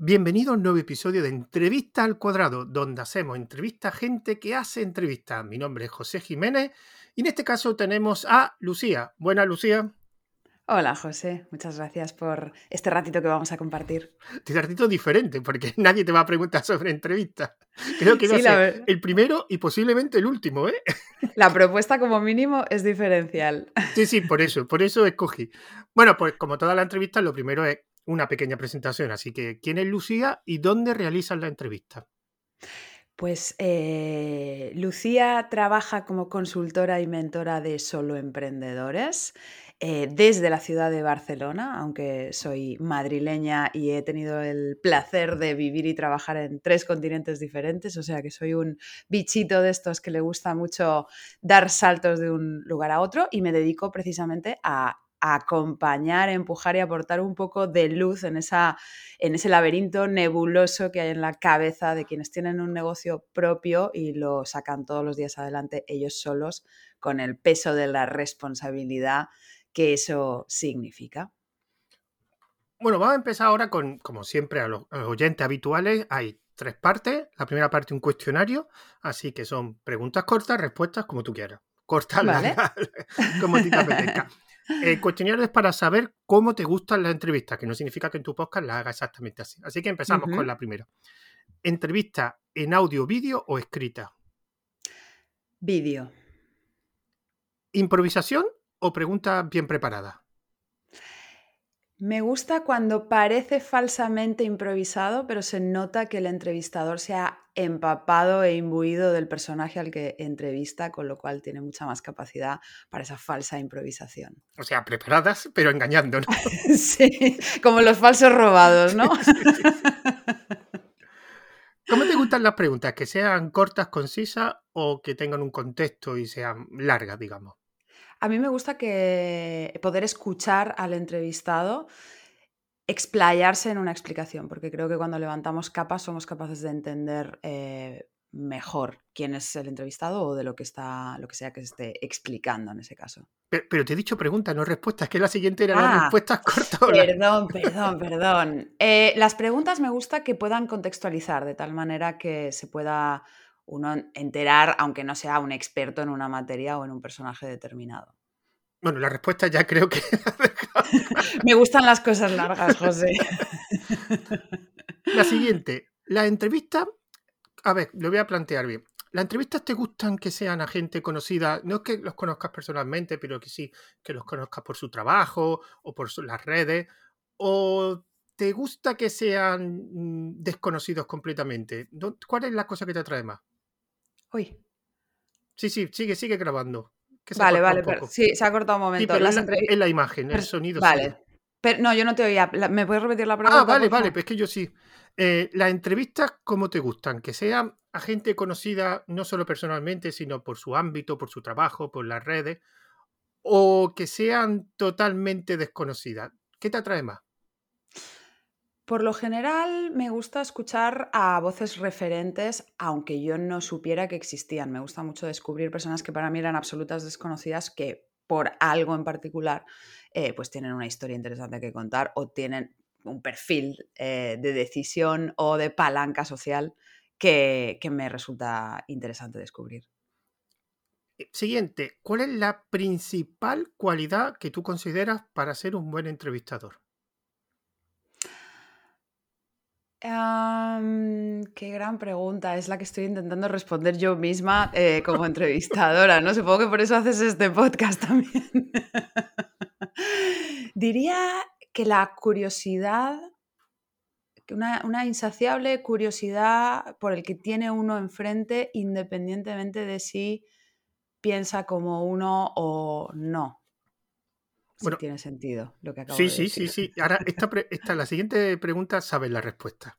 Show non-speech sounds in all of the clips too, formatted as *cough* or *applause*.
Bienvenido a un nuevo episodio de Entrevista al Cuadrado, donde hacemos entrevista a gente que hace entrevistas. Mi nombre es José Jiménez y en este caso tenemos a Lucía. Buena Lucía. Hola José, muchas gracias por este ratito que vamos a compartir. Este ratito diferente, porque *laughs* nadie te va a preguntar sobre entrevistas. Creo que va a ser el primero y posiblemente el último, ¿eh? La propuesta como mínimo es diferencial. Sí, sí, por eso, por eso escogí. Bueno, pues como toda la entrevista, lo primero es una pequeña presentación. Así que, ¿quién es Lucía y dónde realizas la entrevista? Pues eh, Lucía trabaja como consultora y mentora de solo emprendedores eh, desde la ciudad de Barcelona, aunque soy madrileña y he tenido el placer de vivir y trabajar en tres continentes diferentes, o sea que soy un bichito de estos que le gusta mucho dar saltos de un lugar a otro y me dedico precisamente a acompañar, empujar y aportar un poco de luz en, esa, en ese laberinto nebuloso que hay en la cabeza de quienes tienen un negocio propio y lo sacan todos los días adelante ellos solos con el peso de la responsabilidad que eso significa. Bueno, vamos a empezar ahora con, como siempre, a los, oyentes habituales. Hay tres partes. La primera parte, un cuestionario. Así que son preguntas cortas, respuestas como tú quieras. Cortas, *laughs* como a ti te apetezca. *laughs* El cuestionario es para saber cómo te gustan las entrevistas, que no significa que en tu podcast la haga exactamente así. Así que empezamos con la primera. ¿Entrevista en audio, vídeo o escrita? Vídeo. ¿Improvisación o pregunta bien preparada? Me gusta cuando parece falsamente improvisado, pero se nota que el entrevistador se ha empapado e imbuido del personaje al que entrevista, con lo cual tiene mucha más capacidad para esa falsa improvisación. O sea, preparadas, pero engañando, ¿no? *laughs* sí, como los falsos robados, ¿no? *laughs* ¿Cómo te gustan las preguntas? ¿Que sean cortas, concisas o que tengan un contexto y sean largas, digamos? A mí me gusta que poder escuchar al entrevistado explayarse en una explicación, porque creo que cuando levantamos capas somos capaces de entender eh, mejor quién es el entrevistado o de lo que está, lo que sea que esté explicando en ese caso. Pero, te he dicho preguntas, no respuestas, que la siguiente era las ah, respuestas *laughs* cortas. *laughs* Perdón, perdón, perdón. Eh, las preguntas me gusta que puedan contextualizar de tal manera que se pueda uno enterar, aunque no sea un experto en una materia o en un personaje determinado. Bueno, la respuesta ya creo que... *laughs* Me gustan las cosas largas, José. La siguiente, la entrevista, a ver, lo voy a plantear bien. ¿Las entrevistas te gustan que sean a gente conocida? No es que los conozcas personalmente, pero que sí, que los conozcas por su trabajo o por las redes. ¿O te gusta que sean mm, desconocidos completamente? ¿Cuál es la cosa que te atrae más? Uy. Sí, sí, sigue, sigue grabando. Vale, vale, pero, sí, se ha cortado un momento. Sí, en la imagen, el sonido. Vale. Pero, no, yo no te oía. ¿Me puedes repetir la pregunta? Ah, vale, vale, pues es que yo sí. Eh, las entrevistas, ¿cómo te gustan? Que sean a gente conocida no solo personalmente, sino por su ámbito, por su trabajo, por las redes, o que sean totalmente desconocidas. ¿Qué te atrae más? Por lo general me gusta escuchar a voces referentes, aunque yo no supiera que existían. Me gusta mucho descubrir personas que para mí eran absolutas desconocidas que por algo en particular eh, pues tienen una historia interesante que contar o tienen un perfil eh, de decisión o de palanca social que, me resulta interesante descubrir. Eh, siguiente, ¿cuál es la principal cualidad que tú consideras para ser un buen entrevistador? Qué gran pregunta. Es la que estoy intentando responder yo misma eh, como entrevistadora, ¿no? Supongo que por eso haces este podcast también. *laughs* Diría que la curiosidad, una, una insaciable curiosidad por el que tiene uno enfrente, independientemente de si piensa como uno o no. Bueno, tiene sentido lo que acabo sí, de sí, decir. Sí, sí, sí. Ahora, esta, la siguiente pregunta sabes la respuesta.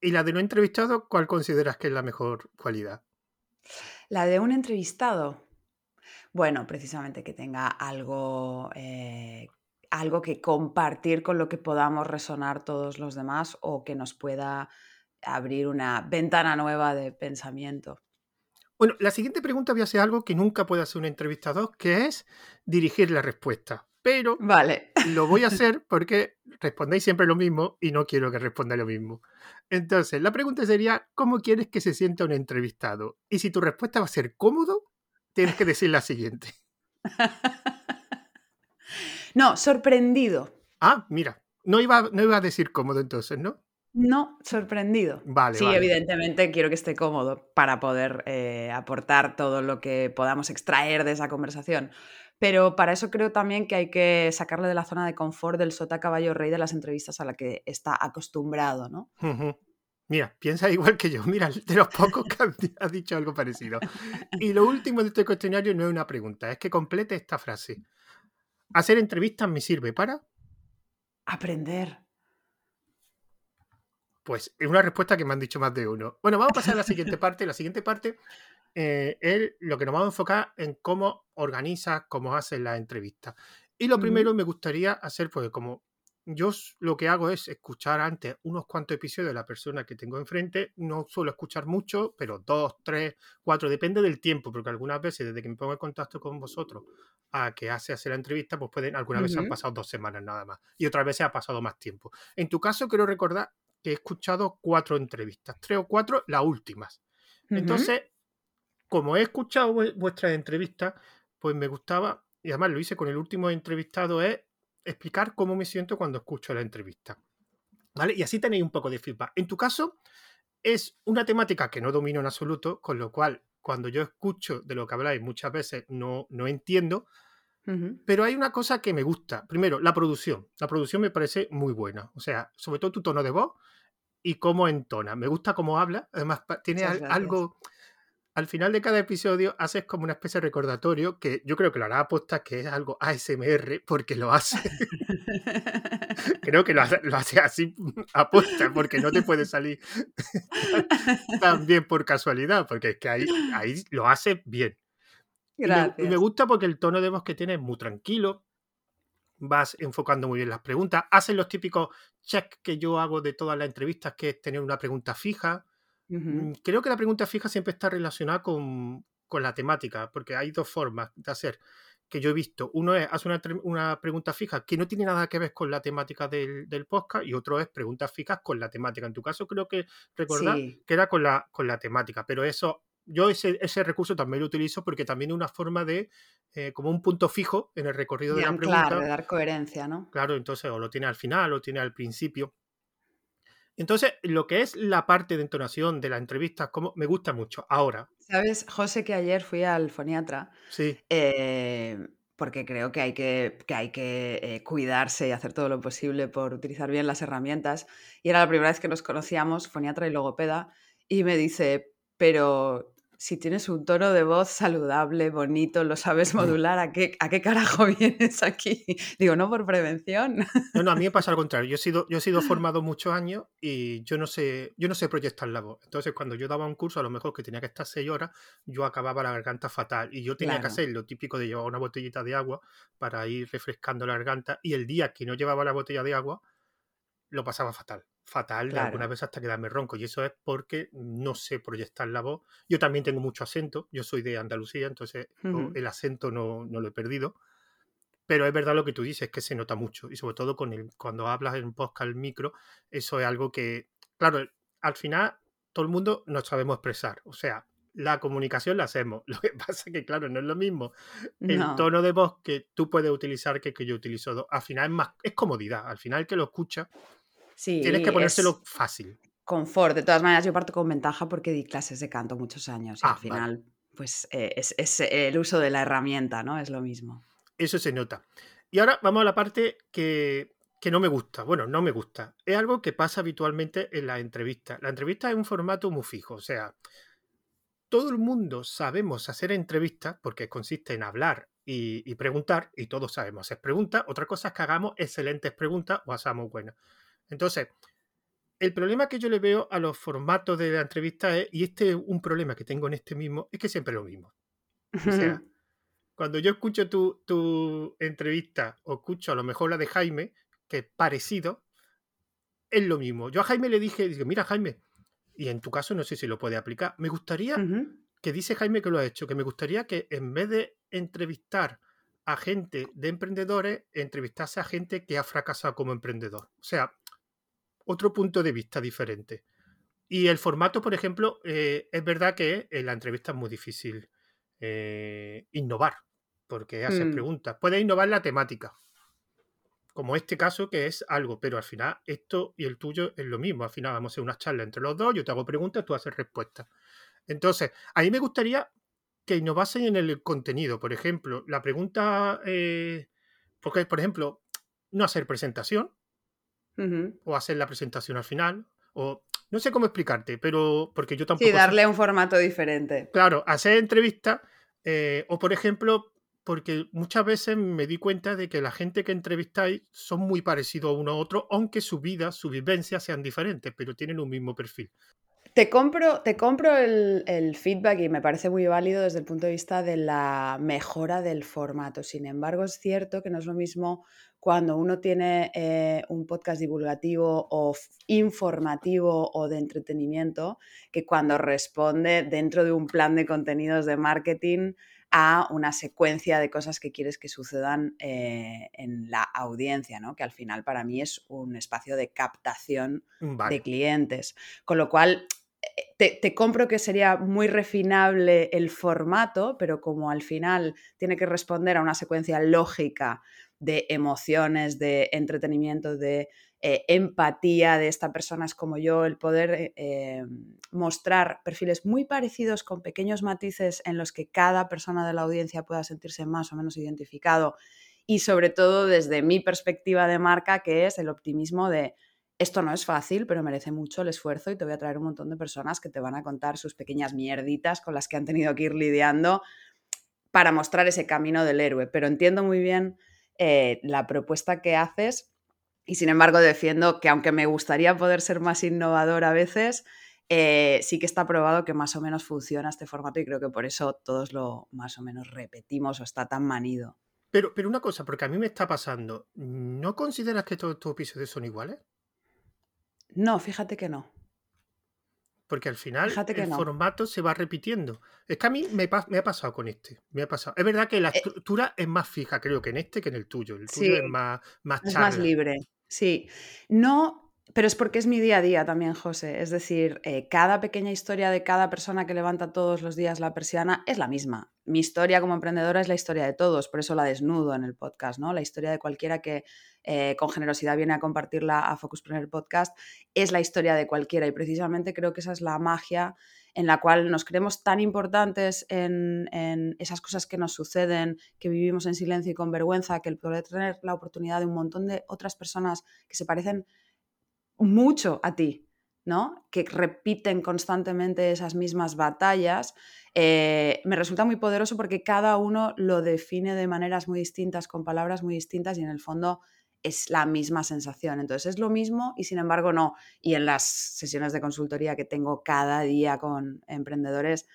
¿Y la de no entrevistado, cuál consideras que es la mejor cualidad? La de un entrevistado. Bueno, precisamente que tenga algo, eh, algo que compartir con lo que podamos resonar todos los demás o que nos pueda abrir una ventana nueva de pensamiento. Bueno, la siguiente pregunta voy a ser algo que nunca puede hacer un entrevistador, que es dirigir la respuesta. Pero vale. *laughs* lo voy a hacer porque respondéis siempre lo mismo y no quiero que responda lo mismo. Entonces, la pregunta sería, ¿cómo quieres que se sienta un entrevistado? Y si tu respuesta va a ser cómodo, tienes que decir la siguiente. *laughs* no, sorprendido. Ah, mira, no iba, no iba a decir cómodo entonces, ¿no? No, sorprendido. Vale, sí, vale. evidentemente quiero que esté cómodo para poder eh, aportar todo lo que podamos extraer de esa conversación. Pero para eso creo también que hay que sacarle de la zona de confort del sota caballo rey de las entrevistas a la que está acostumbrado, ¿no? Mira, piensa *laughs* igual que yo. Mira, de los pocos que has dicho algo parecido. Y lo último de este cuestionario no es una pregunta, es que complete esta frase. Hacer entrevistas me sirve para aprender. Pues es una respuesta que me han dicho más de uno. Bueno, vamos a pasar a la siguiente *laughs* parte. La siguiente parte eh, es lo que nos vamos a enfocar en cómo organiza, cómo hace la entrevista. Y lo primero me gustaría hacer, pues como yo lo que hago es escuchar antes unos cuantos episodios de la persona que tengo enfrente. No suelo escuchar mucho, pero dos, tres, cuatro, depende del tiempo, porque algunas veces desde que me pongo en contacto con vosotros a que hace hacer la entrevista, pues pueden, algunas veces han pasado dos semanas nada más y otras veces ha pasado más tiempo. En tu caso, quiero recordar que he escuchado cuatro entrevistas, tres o cuatro, las últimas. Entonces, como he escuchado vuestras entrevistas, pues me gustaba, y además lo hice con el último entrevistado, es explicar cómo me siento cuando escucho la entrevista. ¿Vale? Y así tenéis un poco de feedback. En tu caso, es una temática que no domino en absoluto, con lo cual, cuando yo escucho de lo que habláis, muchas veces no, no entiendo, pero hay una cosa que me gusta. Primero, la producción. La producción me parece muy buena. O sea, sobre todo tu tono de voz y cómo entona. Me gusta cómo habla. Además, tiene algo. Al final de cada episodio haces como una especie de recordatorio que yo creo que lo hará aposta que es algo ASMR porque lo hace. *laughs* creo que lo hace, lo hace así *laughs* aposta porque no te puede salir *laughs* tan bien por casualidad, porque es que ahí, ahí lo hace bien. Y me, gusta porque el tono de voz que tiene es muy tranquilo. Vas enfocando muy bien las preguntas. Hacen los típicos checks que yo hago de todas las entrevistas, que es tener una pregunta fija. Mm, creo que la pregunta fija siempre está relacionada con, la temática, porque hay dos formas de hacer que yo he visto. Uno es hacer una, pregunta fija que no tiene nada que ver con la temática del, podcast y otro es preguntas fijas con la temática. En tu caso creo que recordar que era con la, con la temática, pero eso yo ese, ese, recurso también lo utilizo porque también es una forma de, eh, como un punto fijo en el recorrido de, la pregunta. de dar coherencia, ¿no? Claro, entonces o lo tiene al final o tiene al principio. Entonces, lo que es la parte de entonación de la entrevista, como me gusta mucho. Ahora. Sabes, José, que ayer fui al foniatra. Sí. Eh, porque creo que hay que, que, hay que eh, cuidarse y hacer todo lo posible por utilizar bien las herramientas. Y era la primera vez que nos conocíamos, foniatra y logopeda, y me dice, pero si tienes un tono de voz saludable, bonito, lo sabes modular, ¿a qué, a qué carajo *laughs* vienes aquí? Digo, no por prevención. No, no, a mí me pasa al contrario. Yo he sido, yo he sido *laughs* formado muchos años y yo no sé, yo no sé proyectar la voz. Entonces, cuando yo daba un curso, a lo mejor que tenía que estar seis horas, yo acababa la garganta fatal. Y yo tenía que hacer lo típico de llevar una botellita de agua para ir refrescando la garganta. Y el día que no llevaba la botella de agua, lo pasaba fatal fatal, algunas veces hasta quedarme ronco. Y eso es porque no sé proyectar la voz. Yo también tengo mucho acento, yo soy de Andalucía, entonces el acento no, lo he perdido. Pero es verdad lo que tú dices, que se nota mucho. Y sobre todo con el, cuando hablas en podcast al micro, eso es algo que, claro, al final todo el mundo nos sabemos expresar. O sea, la comunicación la hacemos. *laughs* Lo que pasa es que, claro, no es lo mismo el tono de voz que tú puedes utilizar que que yo utilizo. Al final es más, es comodidad. Al final que lo escucha Tienes que ponérselo fácil. Confort. De todas maneras, yo parto con ventaja porque di clases de canto muchos años. Y al ah, final, pues eh, es, el uso de la herramienta, ¿no? Es lo mismo. Eso se nota. Y ahora vamos a la parte que, que no me gusta. Bueno, no me gusta. Es algo que pasa habitualmente en la entrevista. La entrevista es un formato muy fijo. O sea, todo el mundo sabemos hacer entrevistas porque consiste en hablar y, y, preguntar, y todos sabemos hacer preguntas. Otra cosa es que hagamos excelentes preguntas o hagamos buenas. Entonces, el problema que yo le veo a los formatos de la entrevista es, y este es un problema que tengo en este mismo, es que siempre es lo mismo. O sea, *laughs* cuando yo escucho tu, entrevista o escucho a lo mejor la de Jaime, que es parecido, es lo mismo. Yo a Jaime le dije, digo, mira Jaime, y en tu caso no sé si lo puede aplicar, me gustaría, que dice Jaime que lo ha hecho, que me gustaría que en vez de entrevistar a gente de emprendedores entrevistarse a gente que ha fracasado como emprendedor. O sea, otro punto de vista diferente. Y el formato, por ejemplo, eh, es verdad que en la entrevista es muy difícil eh, innovar, porque hacer mm. preguntas. Puedes innovar la temática, como este caso que es algo, pero al final esto y el tuyo es lo mismo. Al final vamos a hacer una charla entre los dos, yo te hago preguntas, tú haces respuestas. Entonces, a mí me gustaría que innovasen en el contenido. Por ejemplo, la pregunta, eh, porque, por ejemplo, no hacer presentación, o hacer la presentación al final, o no sé cómo explicarte, pero porque yo tampoco... Sí, darle un formato diferente. Claro, hacer entrevistas, eh, o por ejemplo, porque muchas veces me di cuenta de que la gente que entrevistáis son muy parecidos uno a otro, aunque su vida, su vivencia sean diferentes, pero tienen un mismo perfil. Te compro, te compro el, feedback y me parece muy válido desde el punto de vista de la mejora del formato. Sin embargo, es cierto que no es lo mismo cuando uno tiene eh, un podcast divulgativo o informativo o de entretenimiento que cuando responde dentro de un plan de contenidos de marketing a una secuencia de cosas que quieres que sucedan eh, en la audiencia, ¿no? que al final para mí es un espacio de captación de clientes. Con lo cual, te, te, compro que sería muy refinable el formato, pero como al final tiene que responder a una secuencia lógica de emociones, de entretenimiento, de eh, empatía de esta persona es como yo, el poder eh, eh, mostrar perfiles muy parecidos con pequeños matices en los que cada persona de la audiencia pueda sentirse más o menos identificado y sobre todo desde mi perspectiva de marca, que es el optimismo de esto no es fácil, pero merece mucho el esfuerzo y te voy a traer un montón de personas que te van a contar sus pequeñas mierditas con las que han tenido que ir lidiando para mostrar ese camino del héroe. Pero entiendo muy bien eh, la propuesta que haces y sin embargo defiendo que aunque me gustaría poder ser más innovador a veces, eh, sí que está probado que más o menos funciona este formato y creo que por eso todos lo más o menos repetimos o está tan manido. Pero, pero una cosa, porque a mí me está pasando, ¿no consideras que todos estos episodios son iguales? No, fíjate que no. Porque al final el formato se va repitiendo. Es que a mí me, ha pasado con este. Me ha pasado. Es verdad que la eh estructura es más fija, creo que en este que en el tuyo. El tuyo es más, más Es más libre. Sí. No, pero es porque es mi día a día también, José. Es decir, eh, cada pequeña historia de cada persona que levanta todos los días la persiana es la misma. Mi historia como emprendedora es la historia de todos, por eso la desnudo en el podcast, ¿no? La historia de cualquiera que eh, con generosidad viene a compartirla a Focuspreneur Podcast es la historia de cualquiera y precisamente creo que esa es la magia en la cual nos creemos tan importantes en, en, esas cosas que nos suceden, que vivimos en silencio y con vergüenza, que el poder tener la oportunidad de un montón de otras personas que se parecen mucho a ti, ¿no? Que repiten constantemente esas mismas batallas, eh, me resulta muy poderoso porque cada uno lo define de maneras muy distintas, con palabras muy distintas y en el fondo es la misma sensación. Entonces es lo mismo y sin embargo no. Y en las sesiones de consultoría que tengo cada día con emprendedores,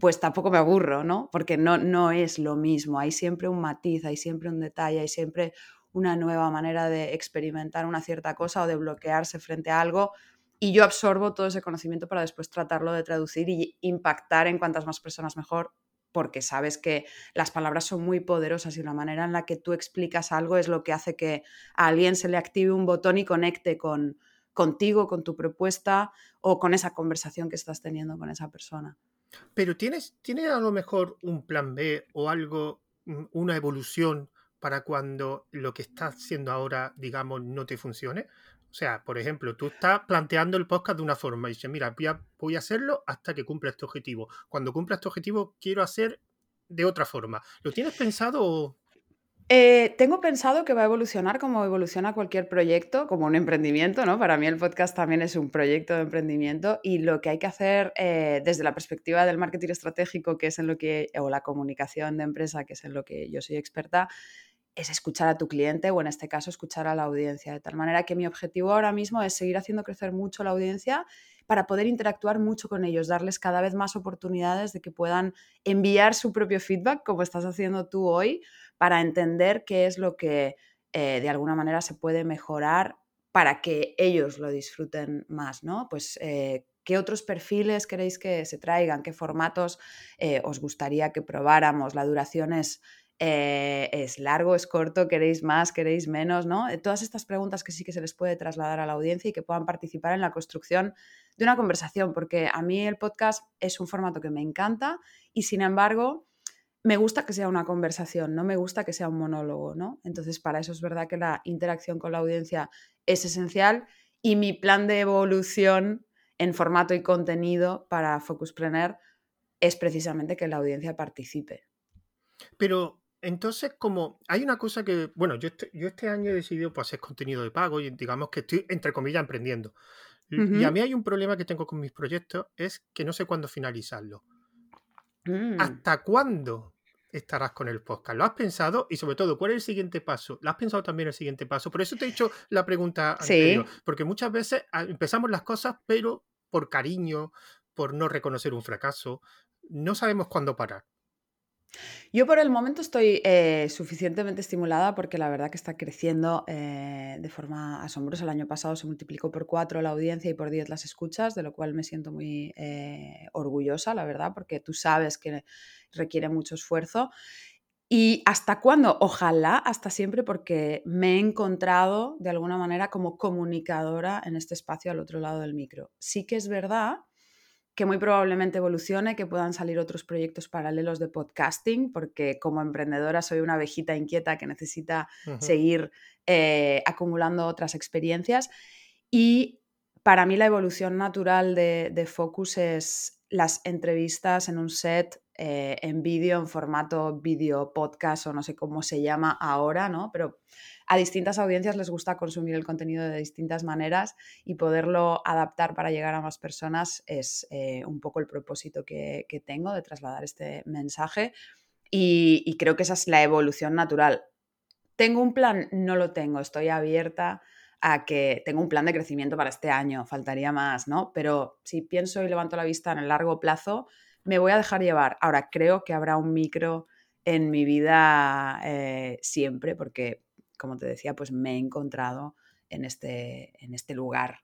pues tampoco me aburro, ¿no? Porque no, no es lo mismo. Hay siempre un matiz, hay siempre un detalle, hay siempre una nueva manera de experimentar una cierta cosa o de bloquearse frente a algo. Y yo absorbo todo ese conocimiento para después tratarlo de traducir y impactar en cuantas más personas mejor, porque sabes que las palabras son muy poderosas y la manera en la que tú explicas algo es lo que hace que a alguien se le active un botón y conecte con, contigo, con tu propuesta o con esa conversación que estás teniendo con esa persona. Pero tienes, ¿tienes a lo mejor un plan B o algo, una evolución para cuando lo que estás haciendo ahora, digamos, no te funcione? O sea, por ejemplo, tú estás planteando el podcast de una forma y dices, mira, voy a, hacerlo hasta que cumpla este objetivo. Cuando cumpla este objetivo, quiero hacer de otra forma. ¿Lo tienes pensado? Eh, tengo pensado que va a evolucionar como evoluciona cualquier proyecto, como un emprendimiento, ¿no? Para mí el podcast también es un proyecto de emprendimiento y lo que hay que hacer eh, desde la perspectiva del marketing estratégico, que es en lo que, o la comunicación de empresa, que es en lo que yo soy experta, es escuchar a tu cliente o en este caso escuchar a la audiencia. De tal manera que mi objetivo ahora mismo es seguir haciendo crecer mucho la audiencia para poder interactuar mucho con ellos, darles cada vez más oportunidades de que puedan enviar su propio feedback, como estás haciendo tú hoy, para entender qué es lo que eh, de alguna manera se puede mejorar para que ellos lo disfruten más, ¿no? Pues eh, qué otros perfiles queréis que se traigan, qué formatos eh, os gustaría que probáramos, la duración es eh, es largo, es corto, queréis más, queréis menos, ¿no? Eh, todas estas preguntas que sí que se les puede trasladar a la audiencia y que puedan participar en la construcción de una conversación, porque a mí el podcast es un formato que me encanta y sin embargo me gusta que sea una conversación, no me gusta que sea un monólogo, ¿no? Entonces, para eso es verdad que la interacción con la audiencia es esencial y mi plan de evolución en formato y contenido para Focuspreneur es precisamente que la audiencia participe. Pero entonces, como hay una cosa que, bueno, yo este, yo este año he decidido pues, hacer contenido de pago y digamos que estoy, entre comillas, emprendiendo. Y a mí hay un problema que tengo con mis proyectos, es que no sé cuándo finalizarlo. Mm. ¿Hasta cuándo estarás con el podcast? ¿Lo has pensado? Y sobre todo, ¿cuál es el siguiente paso? ¿Lo has pensado también el siguiente paso? Por eso te he hecho la pregunta anterior, porque muchas veces ah, empezamos las cosas, pero por cariño, por no reconocer un fracaso, no sabemos cuándo parar. Yo por el momento estoy eh, suficientemente estimulada porque la verdad que está creciendo eh, de forma asombrosa. El año pasado se multiplicó por cuatro la audiencia y por diez las escuchas, de lo cual me siento muy eh, orgullosa, la verdad, porque tú sabes que requiere mucho esfuerzo. ¿Y hasta cuándo? Ojalá, hasta siempre, porque me he encontrado de alguna manera como comunicadora en este espacio al otro lado del micro. Sí que es verdad que muy probablemente evolucione, que puedan salir otros proyectos paralelos de podcasting, porque como emprendedora soy una abejita inquieta que necesita seguir eh, acumulando otras experiencias. Y para mí la evolución natural de, Focus es las entrevistas en un set, eh, en vídeo, en formato vídeo podcast o no sé cómo se llama ahora, ¿no? Pero a distintas audiencias les gusta consumir el contenido de distintas maneras y poderlo adaptar para llegar a más personas es eh, un poco el propósito que, tengo de trasladar este mensaje y, creo que esa es la evolución natural. ¿Tengo un plan? No lo tengo, estoy abierta a que tengo un plan de crecimiento para este año, faltaría más, ¿no? Pero si pienso y levanto la vista en el largo plazo, me voy a dejar llevar. Ahora, creo que habrá un micro en mi vida eh, siempre, porque como te decía, pues me he encontrado en este, en este lugar.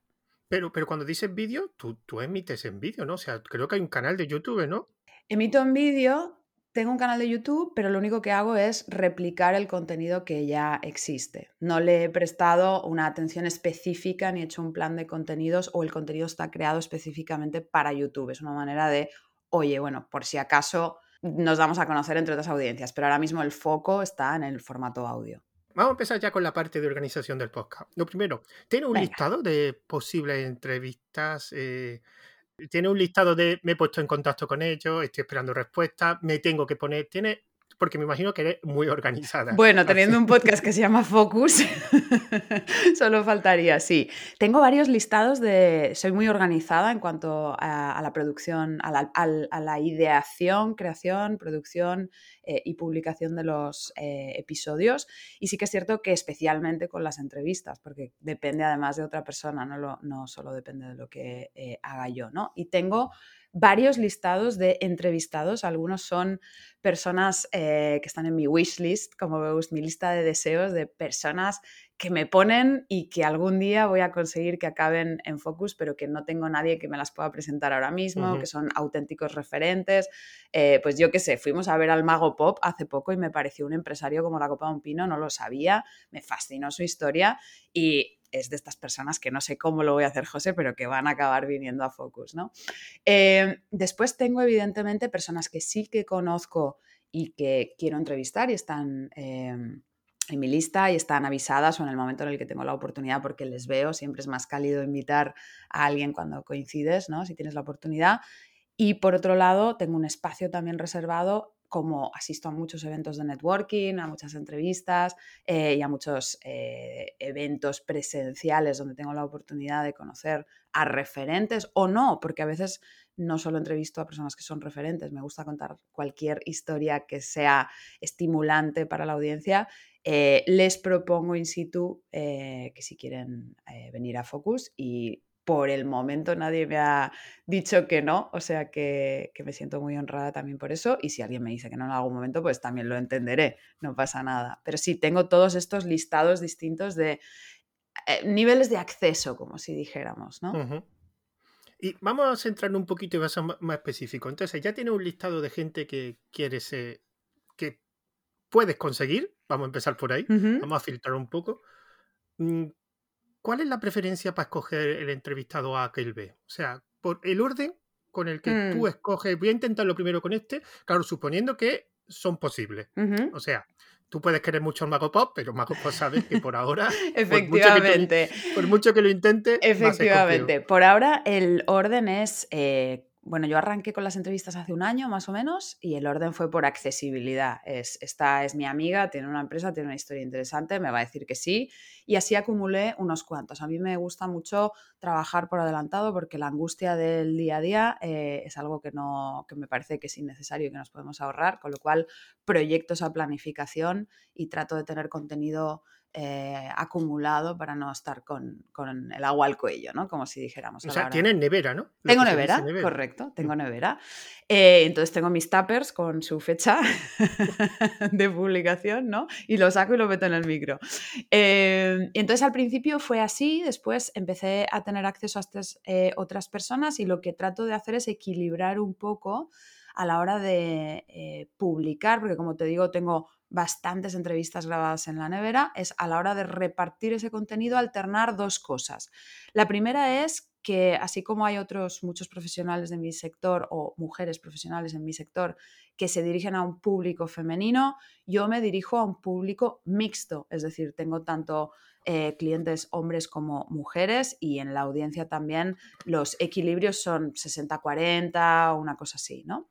Pero, pero cuando dices vídeo, tú, tú emites en vídeo, ¿no? O sea, creo que hay un canal de YouTube, ¿no? Emito en vídeo, tengo un canal de YouTube, pero lo único que hago es replicar el contenido que ya existe. No le he prestado una atención específica ni he hecho un plan de contenidos o el contenido está creado específicamente para YouTube. Es una manera de, oye, bueno, por si acaso nos damos a conocer entre otras audiencias, pero ahora mismo el foco está en el formato audio. Vamos a empezar ya con la parte de organización del podcast. Lo primero, ¿tiene un listado de posibles entrevistas? Eh, ¿Tiene un listado de me he puesto en contacto con ellos, estoy esperando respuesta, me tengo que poner? ¿Tiene porque me imagino que eres muy organizada. Bueno, teniendo un podcast que se llama Focus, *laughs* solo faltaría, sí. Tengo varios listados de... Soy muy organizada en cuanto a, la producción, a la, ideación, creación, producción eh, y publicación de los eh, episodios. Y sí que es cierto que especialmente con las entrevistas, porque depende además de otra persona, no, no solo depende de lo que eh, haga yo, ¿no? Y tengo varios listados de entrevistados. Algunos son personas eh, que están en mi wishlist, como veis, mi lista de deseos de personas que me ponen y que algún día voy a conseguir que acaben en Focus, pero que no tengo nadie que me las pueda presentar ahora mismo, que son auténticos referentes. Eh, pues yo qué sé, fuimos a ver al Mago Pop hace poco y me pareció un empresario como la Copa de un Pino, no lo sabía, me fascinó su historia y es de estas personas que no sé cómo lo voy a hacer, José, pero que van a acabar viniendo a Focus, ¿no? Em, después tengo, evidentemente, personas que sí que conozco y que quiero entrevistar y están em, en mi lista y están avisadas o en el momento en el que tengo la oportunidad porque les veo, siempre es más cálido invitar a alguien cuando coincides, ¿no? Si tienes la oportunidad. Y por otro lado, tengo un espacio también reservado como asisto a muchos eventos de networking, a muchas entrevistas eh, y a muchos eh, eventos presenciales donde tengo la oportunidad de conocer a referentes o no, porque a veces no solo entrevisto a personas que son referentes, me gusta contar cualquier historia que sea estimulante para la audiencia. Eh, les propongo in situ que si quieren venir a Focus y por el momento nadie me ha dicho que no, o sea que, me siento muy honrada también por eso y si alguien me dice que no en algún momento, pues también lo entenderé, no pasa nada. Pero sí, tengo todos estos listados distintos de eh, niveles de acceso, como si dijéramos, ¿no? Y vamos a centrarnos un poquito y más, más específico. Entonces, ya tiene un listado de gente que quiere ser, que puedes conseguir, vamos a empezar por ahí, vamos a filtrar un poco. ¿Cuál es la preferencia para escoger el entrevistado A que el B? O sea, por el orden con el que tú Mm. escoges, voy a intentarlo primero con este, claro, suponiendo que son posibles. O sea, tú puedes querer mucho al Mago Pop, pero Mago Pop sabe que por ahora, *laughs* por mucho que, tú, Efectivamente. por mucho que lo intente, ser contigo. Efectivamente. Por ahora el orden es, eh, bueno, yo arranqué con las entrevistas hace un año más o menos y el orden fue por accesibilidad. Es, esta es mi amiga, tiene una empresa, tiene una historia interesante, me va a decir que sí. Y así acumulé unos cuantos. A mí me gusta mucho trabajar por adelantado porque la angustia del día a día eh, es algo que, no, que me parece que es innecesario y que nos podemos ahorrar, con lo cual proyecto esa planificación y trato de tener contenido eh, acumulado para no estar con, con el agua al cuello, ¿no? Como si dijéramos. O sea, tienes nevera, ¿no? Lo Tengo nevera, correcto, tengo nevera. Eh, entonces tengo mis tuppers con su fecha *laughs* de publicación, ¿no? Y lo saco y lo meto en el micro. Eh, entonces al principio fue así, después empecé a tener acceso a estas eh, otras personas y lo que trato de hacer es equilibrar un poco a la hora de eh, publicar, porque como te digo, tengo bastantes entrevistas grabadas en la nevera, es a la hora de repartir ese contenido, alternar dos cosas. La primera es que así como hay otros muchos profesionales de mi sector o mujeres profesionales en mi sector que se dirigen a un público femenino, yo me dirijo a un público mixto, es decir, tengo tanto eh, clientes hombres como mujeres y en la audiencia también los equilibrios son 60-40 o una cosa así, ¿no?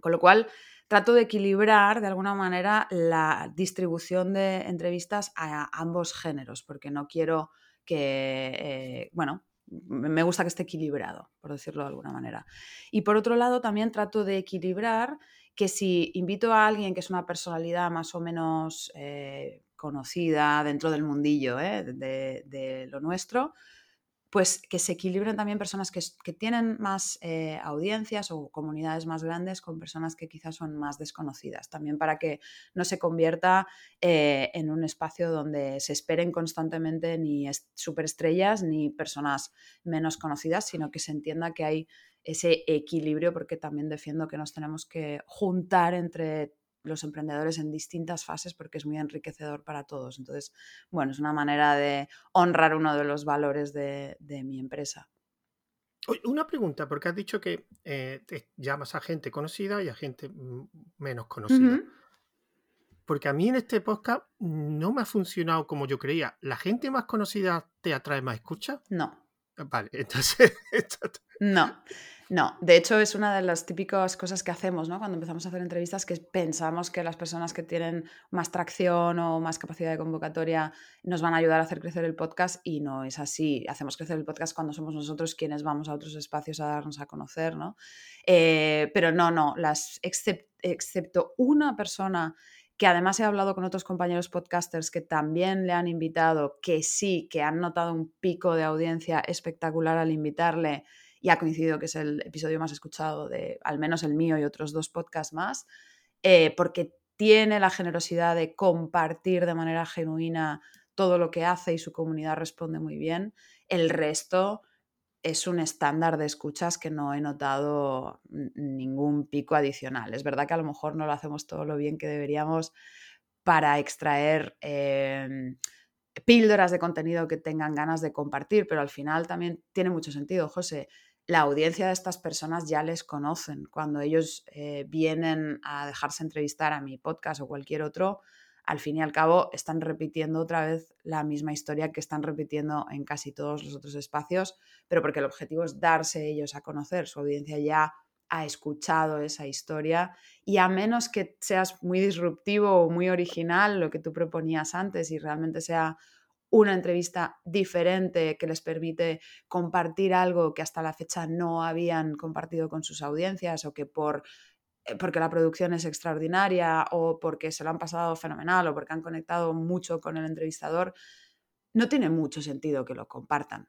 Con lo cual, trato de equilibrar de alguna manera la distribución de entrevistas a ambos géneros, porque no quiero que, eh, bueno, me gusta que esté equilibrado, por decirlo de alguna manera. Y por otro lado, también trato de equilibrar que si invito a alguien que es una personalidad más o menos eh, conocida dentro del mundillo eh, de, de, lo nuestro, pues que se equilibren también personas que, tienen más eh, audiencias o comunidades más grandes con personas que quizás son más desconocidas, también para que no se convierta eh, en un espacio donde se esperen constantemente ni superestrellas ni personas menos conocidas, sino que se entienda que hay ese equilibrio, porque también defiendo que nos tenemos que juntar entre los emprendedores en distintas fases porque es muy enriquecedor para todos. Entonces, bueno, es una manera de honrar uno de los valores de, de mi empresa. Una pregunta, porque has dicho que eh, te llamas a gente conocida y a gente menos conocida. Uh -huh. Porque a mí en este podcast no me ha funcionado como yo creía. ¿La gente más conocida te atrae más escucha? No. Vale, *laughs* entonces... *laughs* no. No, de hecho es una de las típicas cosas que hacemos, ¿no? Cuando empezamos a hacer entrevistas, que pensamos que las personas que tienen más tracción o más capacidad de convocatoria nos van a ayudar a hacer crecer el podcast y no es así. Hacemos crecer el podcast cuando somos nosotros quienes vamos a otros espacios a darnos a conocer, ¿no? Eh, pero no, no, las except, excepto una persona que además he hablado con otros compañeros podcasters que también le han invitado, que sí, que han notado un pico de audiencia espectacular al invitarle y ha coincidido que es el episodio más escuchado de al menos el mío y otros dos podcasts más, eh, porque tiene la generosidad de compartir de manera genuina todo lo que hace y su comunidad responde muy bien. El resto es un estándar de escuchas que no he notado ningún pico adicional. Es verdad que a lo mejor no lo hacemos todo lo bien que deberíamos para extraer eh, píldoras de contenido que tengan ganas de compartir, pero al final también tiene mucho sentido, José. La audiencia de estas personas ya les conocen. Cuando ellos eh, vienen a dejarse entrevistar a mi podcast o cualquier otro, al fin y al cabo están repitiendo otra vez la misma historia que están repitiendo en casi todos los otros espacios, pero porque el objetivo es darse ellos a conocer. Su audiencia ya ha escuchado esa historia y a menos que seas muy disruptivo o muy original, lo que tú proponías antes y realmente sea una entrevista diferente que les permite compartir algo que hasta la fecha no habían compartido con sus audiencias o que por porque la producción es extraordinaria o porque se lo han pasado fenomenal o porque han conectado mucho con el entrevistador, no tiene mucho sentido que lo compartan.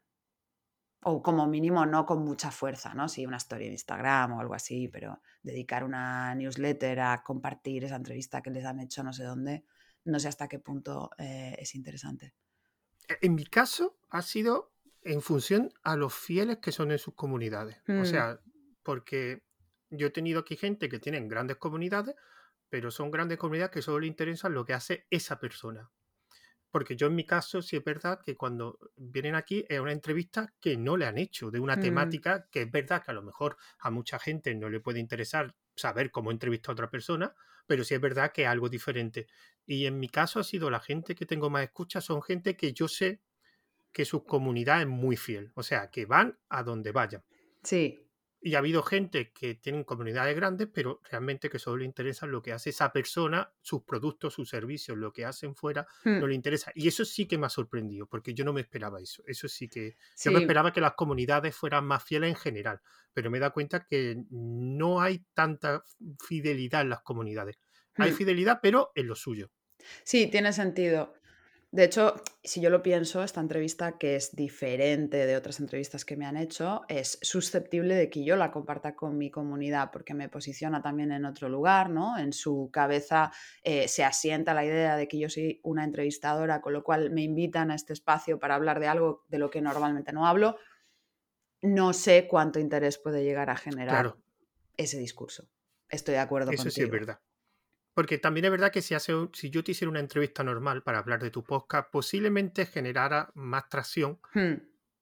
O como mínimo no con mucha fuerza, ¿no? Sí, una story en Instagram o algo así, pero dedicar una newsletter a compartir esa entrevista que les han hecho no sé dónde, no sé hasta qué punto eh, es interesante. En mi caso ha sido en función a los fieles que son en sus comunidades. Mm. O sea, porque yo he tenido aquí gente que tienen grandes comunidades, pero son grandes comunidades que solo le interesan lo que hace esa persona. Porque yo en mi caso sí es verdad que cuando vienen aquí es una entrevista que no le han hecho, de una Mm, temática que es verdad que a lo mejor a mucha gente no le puede interesar saber cómo entrevista a otra persona, pero sí es verdad que es algo diferente. Y en mi caso ha sido la gente que tengo más escucha, son gente que yo sé que su comunidad es muy fiel, o sea, que van a donde vayan. Sí, Y ha habido gente que tienen comunidades grandes, pero realmente que solo le interesa lo que hace esa persona, sus productos, sus servicios, lo que hacen fuera, mm, no le interesa. Y eso sí que me ha sorprendido, porque yo no me esperaba eso. Eso sí que... Yo me esperaba que las comunidades fueran más fieles en general, pero me da cuenta que no hay tanta fidelidad en las comunidades. Hay mm. fidelidad, pero en lo suyo. Sí, tiene sentido. De hecho, si yo lo pienso, esta entrevista, que es diferente de otras entrevistas que me han hecho, es susceptible de que yo la comparta con mi comunidad, porque me posiciona también en otro lugar, ¿no? En su cabeza eh, se asienta la idea de que yo soy una entrevistadora, con lo cual me invitan a este espacio para hablar de algo de lo que normalmente no hablo. No sé cuánto interés puede llegar a generar Claro, ese discurso. Estoy de acuerdo eso sí es contigo. verdad. Porque también es verdad que si, hace, un- si yo te hiciera una entrevista normal para hablar de tu podcast, posiblemente generara más tracción Hmm,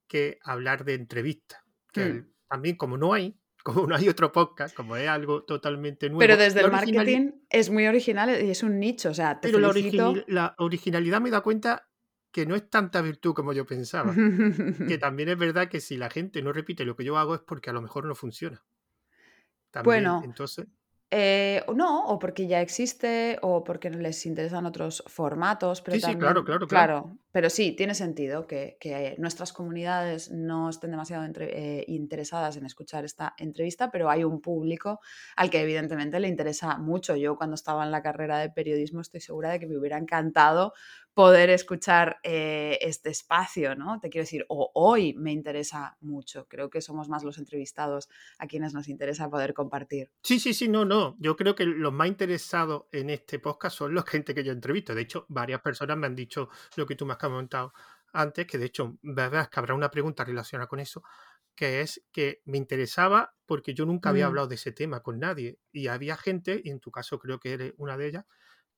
que hablar de entrevistas. Que hmm. el- también como no hay, *laughs* como no hay otro podcast, como es algo totalmente nuevo, Pero desde el marketing es muy original y es un nicho, o sea, te pero la, la originalidad me da cuenta que no es tanta virtud como yo pensaba. Que *laughs* también es verdad que si la gente no repite lo que yo hago es porque a lo mejor no funciona. También, Bueno, entonces, eh, o no, o porque ya existe, o porque les interesan otros formatos, pero sí, sí, claro, también, claro, claro. claro, pero sí, tiene sentido que, nuestras comunidades no estén demasiado eh, interesadas en escuchar esta entrevista, pero hay un público al que evidentemente le interesa mucho. Yo cuando estaba en la carrera de periodismo estoy segura de que me hubiera encantado poder escuchar eh, este espacio, ¿no? Te quiero decir, o hoy me interesa mucho. Creo que somos más los entrevistados a quienes nos interesa poder compartir. Sí, sí, sí, no, no. Yo creo que los más interesados en este podcast son los gente que yo entrevisto. De hecho, varias personas me han dicho lo que tú me has comentado antes, que de hecho, verás que habrá una pregunta relacionada con eso, que es que me interesaba porque yo nunca había Mm, hablado de ese tema con nadie. Y había gente, y en tu caso creo que eres una de ellas,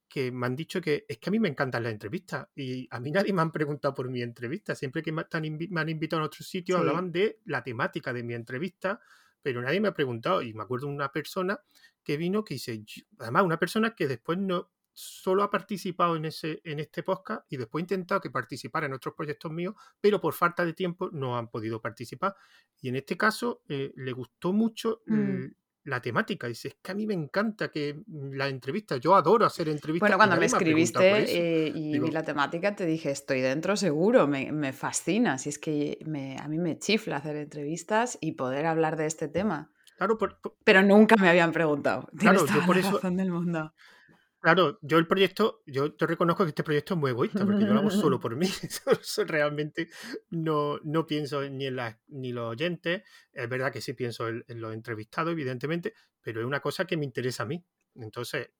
que me han dicho que es que a mí me encantan las entrevistas y a mí nadie me han preguntado por mi entrevista. Siempre que me, me han invitado a otro sitio sí. hablaban de la temática de mi entrevista, pero nadie me ha preguntado. Y me acuerdo de una persona que vino que dice, además una persona que después no solo ha participado en ese en este podcast y después ha intentado que participara en otros proyectos míos, pero por falta de tiempo no han podido participar. Y en este caso eh, le gustó mucho Mm. la temática. Dice, es que a mí me encanta que mm, la entrevista, yo adoro hacer Bueno, entrevistas y cuando me escribiste eh, y vi la temática, te dije, estoy dentro seguro, me, me fascina. Si es que me- a mí me chifla hacer entrevistas y poder hablar de este tema. claro, por- por- Pero nunca me habían preguntado. *laughs* Tienes claro, yo por la eso, razón del mundo. Claro, yo el proyecto, yo te reconozco que este proyecto es muy egoísta, porque yo lo hago solo por mí. *laughs* Realmente no, no pienso ni en las, ni los oyentes. Es verdad que sí pienso en, los entrevistados, evidentemente, pero es una cosa que me interesa a mí. Entonces,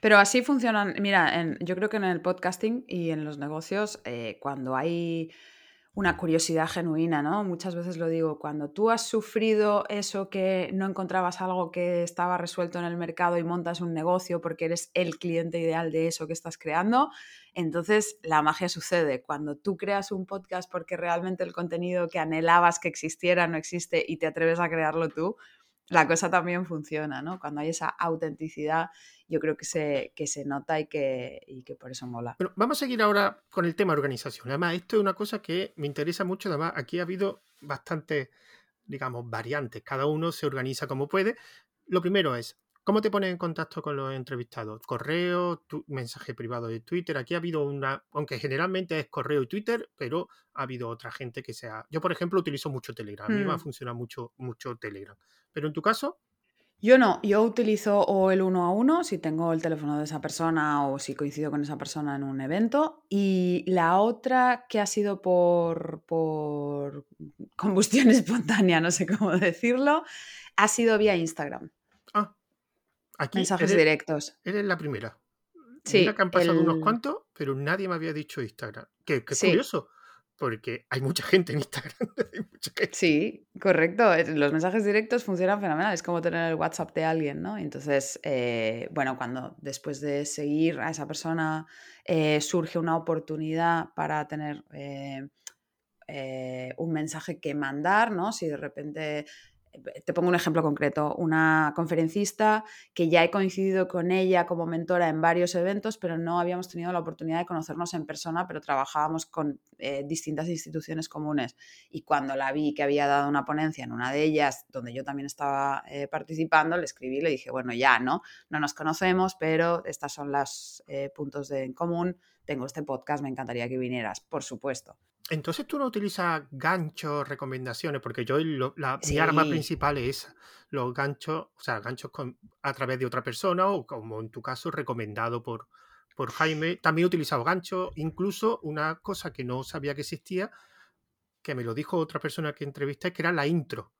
Pero así funcionan, mira, yo creo que en el podcasting y en los negocios, eh, cuando hay una curiosidad genuina, ¿no? Muchas veces lo digo, cuando tú has sufrido eso que no encontrabas algo que estaba resuelto en el mercado y montas un negocio porque eres el cliente ideal de eso que estás creando, entonces la magia sucede. Cuando tú creas un podcast porque realmente el contenido que anhelabas que existiera no existe y te atreves a crearlo tú, la cosa también funciona, ¿no? Cuando hay esa autenticidad, yo creo que se, que se nota y que, y que por eso mola. Bueno, vamos a seguir ahora con el tema organización. Además, esto es una cosa que me interesa mucho. Además, aquí ha habido bastantes, digamos, variantes. Cada uno se organiza como puede. Lo primero es, ¿cómo te pones en contacto con los entrevistados? ¿Correo, tu- mensaje privado de Twitter? Aquí ha habido una, aunque generalmente es correo y Twitter, pero ha habido otra gente que sea... Yo, por ejemplo, utilizo mucho Telegram. A mí me ha Hmm. funcionado mucho, mucho Telegram. Pero en tu caso, Yo no, yo utilizo o el uno a uno si tengo el teléfono de esa persona o si coincido con esa persona en un evento. Y la otra que ha sido por, por combustión *laughs* espontánea, no sé cómo decirlo, ha sido vía Instagram. ah, aquí Mensajes eres, directos. eres la primera. Mira Sí, que han pasado unos cuantos, pero nadie me había dicho Instagram. Que, que es Sí, curioso, porque hay mucha gente en Instagram. *laughs* Sí, Correcto, los mensajes directos funcionan fenomenal, es como tener el WhatsApp de alguien, ¿no? Entonces, eh, bueno, cuando después de seguir a esa persona eh, surge una oportunidad para tener eh, un mensaje que mandar, ¿no? Si de repente te pongo un ejemplo concreto, una conferencista que ya he coincidido con ella como mentora en varios eventos, pero no habíamos tenido la oportunidad de conocernos en persona, pero trabajábamos con eh, distintas instituciones comunes. Y cuando la vi que había dado una ponencia en una de ellas, donde yo también estaba eh, participando, le escribí le dije, bueno, ya, ¿no? No nos conocemos, pero estas son los eh, puntos de, en común. Tengo este podcast, me encantaría que vinieras, por supuesto. Entonces tú no utilizas ganchos, recomendaciones, porque yo la, mi arma principal es los ganchos, o sea, ganchos a través de otra persona o como en tu caso recomendado por, por Jaime. También he utilizado ganchos, incluso una cosa que no sabía que existía, que me lo dijo otra persona que entrevisté, que era la intro,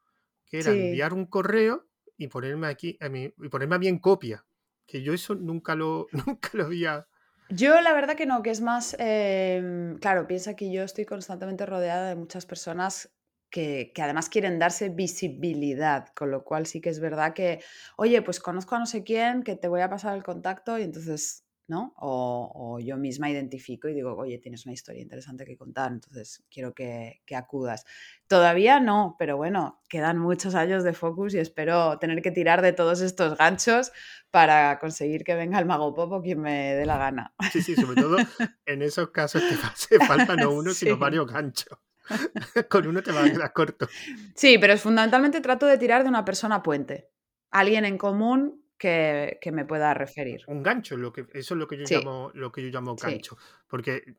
que era enviar un correo y ponerme aquí a mí, y ponerme a mí en copia, que yo eso nunca lo, *laughs* nunca lo había yo la verdad que no, que es más, em, claro, piensa que yo estoy constantemente rodeada de muchas personas que, que, además quieren darse visibilidad, con lo cual sí que es verdad que, oye, pues conozco a no sé quién, que te voy a pasar el contacto y entonces ¿no? O, yo misma identifico y digo, oye, tienes una historia interesante que contar, entonces quiero que, acudas. Todavía no, pero bueno, quedan muchos años de focus y espero tener que tirar de todos estos ganchos para conseguir que venga el mago popo quien me dé la gana. Sí, sí, sobre todo *laughs* en esos casos te hace falta no uno, sino varios ganchos. *laughs* Con uno te va a quedar corto. Sí, pero fundamentalmente trato de tirar de una persona puente. Alguien en común que, me pueda referir. Un gancho, lo que, eso es lo que yo llamo, lo que yo llamo gancho. Porque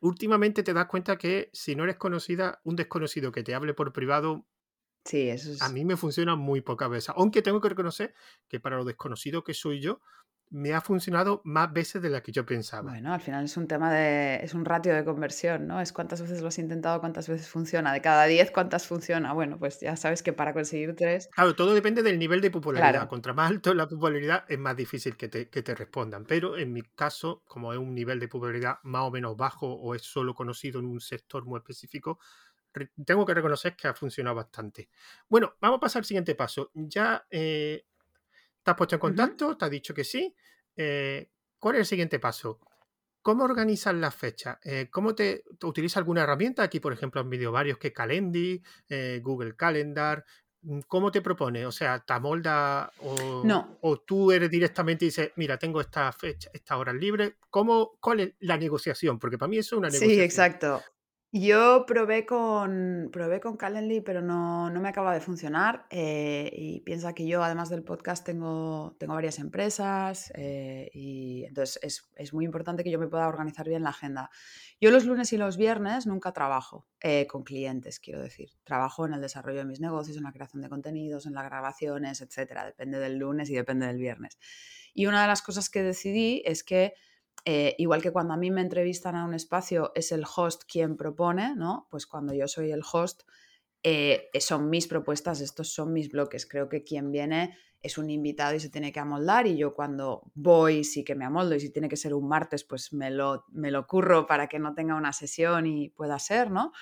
últimamente te das cuenta que si no eres conocida, un desconocido que te hable por privado. Sí, eso A mí me funciona muy poca veces. Aunque tengo que reconocer que para lo desconocido que soy yo, me ha funcionado más veces de las que yo pensaba. Bueno, al final es un tema de, es un ratio de conversión, ¿no? Es cuántas veces lo has intentado, cuántas veces funciona. De cada 10, cuántas funciona. Bueno, pues ya sabes que para conseguir tres... Claro, todo depende del nivel de popularidad. Contra más alto la popularidad, es más difícil que te, que te respondan. Pero en mi caso, como es un nivel de popularidad más o menos bajo o es solo conocido en un sector muy específico, tengo que reconocer que ha funcionado bastante. Bueno, vamos a pasar al siguiente paso. Ya eh, ¿Te has puesto en contacto? ¿Te ha dicho que sí? Eh, ¿Cuál es el siguiente paso? ¿Cómo organizas las fechas? Eh, ¿Cómo te, utilizas alguna herramienta? Aquí, por ejemplo, han vídeo varios que Calendly, eh, Google Calendar. Mm, ¿Cómo te propone? O sea, ¿te amolda o, no. o tú eres directamente y dices, mira, tengo esta fecha, esta hora libre? ¿Cómo, ¿Cuál es la negociación? Porque para mí eso es una negociación. Sí, exacto. Yo probé con, probé con Calendly, pero no, no me acaba de funcionar. Eh, y piensa que yo, además del podcast, tengo, tengo varias empresas eh, y entonces es, es, muy importante que yo me pueda organizar bien la agenda. Yo los lunes y los viernes nunca trabajo eh, con clientes, quiero decir. Trabajo en el desarrollo de mis negocios, en la creación de contenidos, en las grabaciones, etcétera. Depende del lunes y depende del viernes. Y una de las cosas que decidí es que eh, igual que cuando a mí me entrevistan a un espacio es el host quien propone, ¿no? Pues cuando yo soy el host eh, son mis propuestas, estos son mis bloques. Creo que quien viene es un invitado y se tiene que amoldar y yo cuando voy sí que me amoldo y si tiene que ser un martes pues me lo, me lo curro para que no tenga una sesión y pueda ser, ¿no?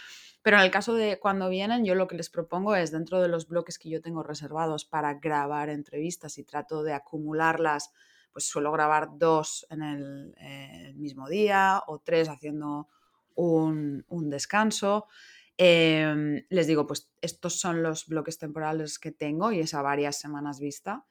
Pero en el caso de cuando vienen, yo lo que les propongo es dentro de los bloques que yo tengo reservados para grabar entrevistas y trato de acumularlas pues suelo grabar dos en el, eh, mismo día o tres haciendo un, descanso. Em, les digo, pues estos son los bloques temporales que tengo y es a varias semanas vista.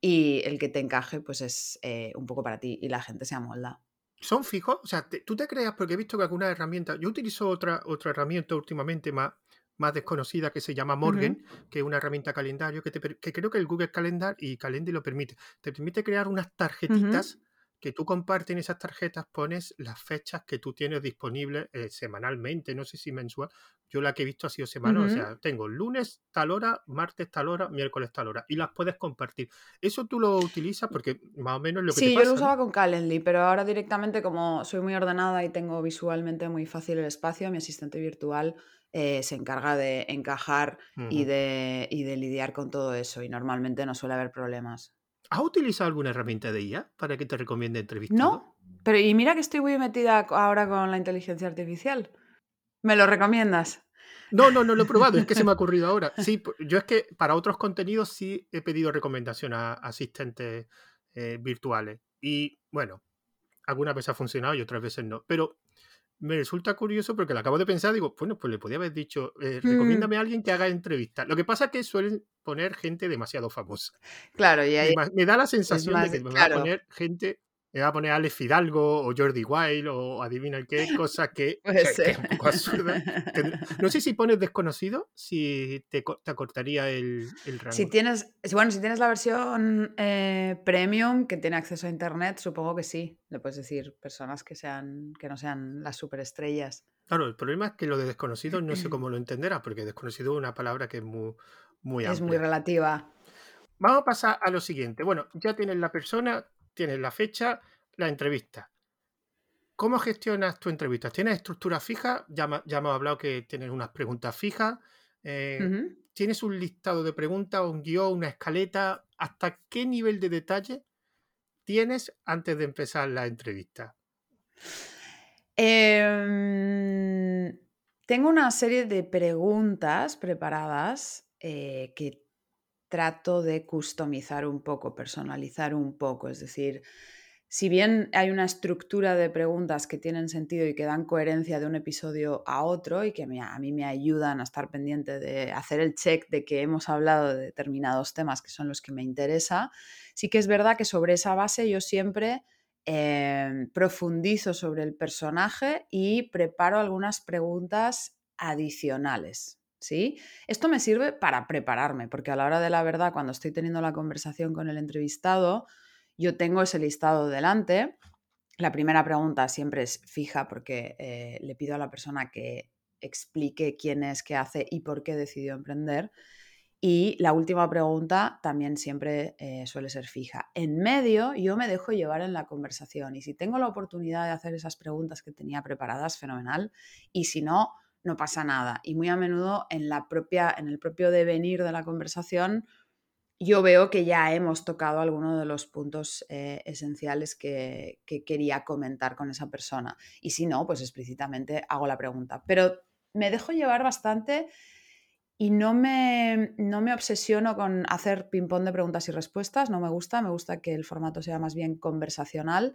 Y el que te encaje, pues es eh, un poco para ti y la gente se amolda. ¿Son fijos? O sea, tú te creas, porque he visto que algunas herramientas. Yo utilizo otra, otra herramienta últimamente más, más desconocida que se llama Morgan, que es una herramienta calendario que, te, que creo que el Google Calendar y Calendly lo permite. Te permite crear unas tarjetitas que tú compartes en esas tarjetas, pones las fechas que tú tienes disponibles eh, semanalmente, no sé si mensual. Yo la que he visto ha sido semanal, o sea, tengo lunes tal hora, martes tal hora, miércoles tal hora, y las puedes compartir. Eso tú lo utilizas porque más o menos lo que sí, te pasa. Sí, yo lo usaba con Calendly, pero ahora directamente como soy muy ordenada y tengo visualmente muy fácil el espacio, mi asistente virtual eh, se encarga de encajar y, de, y de lidiar con todo eso y normalmente no suele haber problemas. ¿Has utilizado alguna herramienta de IA para que te recomiende entrevistas? No, pero y mira que estoy muy metida ahora con la inteligencia artificial. ¿Me lo recomiendas? No, no, no lo he probado, es que se me ha *laughs* ocurrido ahora. Sí, yo es que para otros contenidos sí he pedido recomendación a asistentes eh, virtuales. Y bueno, algunas veces ha funcionado y otras veces no. Pero me resulta curioso porque lo acabo de pensar, digo, bueno, pues le podía haber dicho, eh, mm. recomiéndame a alguien que haga entrevistas. Lo que pasa es que suelen poner gente demasiado famosa. Claro, y ahí... Me, da la sensación de que me va a poner gente me va a poner Alex Fidalgo o Jordi Wild o adivina qué, cosa que, *laughs* es un poco absurda. *laughs* No sé si pones desconocido, si te, te acortaría el, el, rango. Si tienes, bueno, si tienes la versión eh, premium que tiene acceso a internet, supongo que sí. Le puedes decir personas que sean, que no sean las superestrellas. Claro, el problema es que lo de desconocido no sé *clears throat* cómo lo entenderás, porque desconocido es una palabra que es muy, muy amplia. Es muy relativa. Vamos a pasar a lo siguiente. Bueno, ya tienes la persona, tienes la fecha, la entrevista. ¿Cómo gestionas tu entrevista? ¿Tienes estructura fija? Ya, ya hemos hablado que tienes unas preguntas fijas. Eh, ¿Tienes un listado de preguntas, un guion, una escaleta? ¿Hasta qué nivel de detalle tienes antes de empezar la entrevista? Em, tengo una serie de preguntas preparadas eh, que trato de customizar un poco, personalizar un poco. Es decir, si bien hay una estructura de preguntas que tienen sentido y que dan coherencia de un episodio a otro y que a mí me ayudan a estar pendiente de hacer el check de que hemos hablado de determinados temas que son los que me interesa, sí que es verdad que sobre esa base yo siempre em, profundizo sobre el personaje y preparo algunas preguntas adicionales. Esto me sirve para prepararme, porque a la hora de la verdad, cuando estoy teniendo la conversación con el entrevistado, yo tengo ese listado delante. La primera pregunta siempre es fija porque eh, le pido a la persona que explique quién es, qué hace y por qué decidió emprender. Y la última pregunta también siempre eh, suele ser fija. En medio yo me dejo llevar en la conversación y si tengo la oportunidad de hacer esas preguntas que tenía preparadas, fenomenal. Y si no, no pasa nada. Y muy a menudo en, la propia, en el propio devenir de la conversación, yo veo que ya hemos tocado algunos de los puntos eh, esenciales que, quería comentar con esa persona. Y si no, pues explícitamente hago la pregunta. Pero me dejo llevar bastante y no me, no me obsesiono con hacer ping-pong de preguntas y respuestas. No me gusta, me gusta que el formato sea más bien conversacional.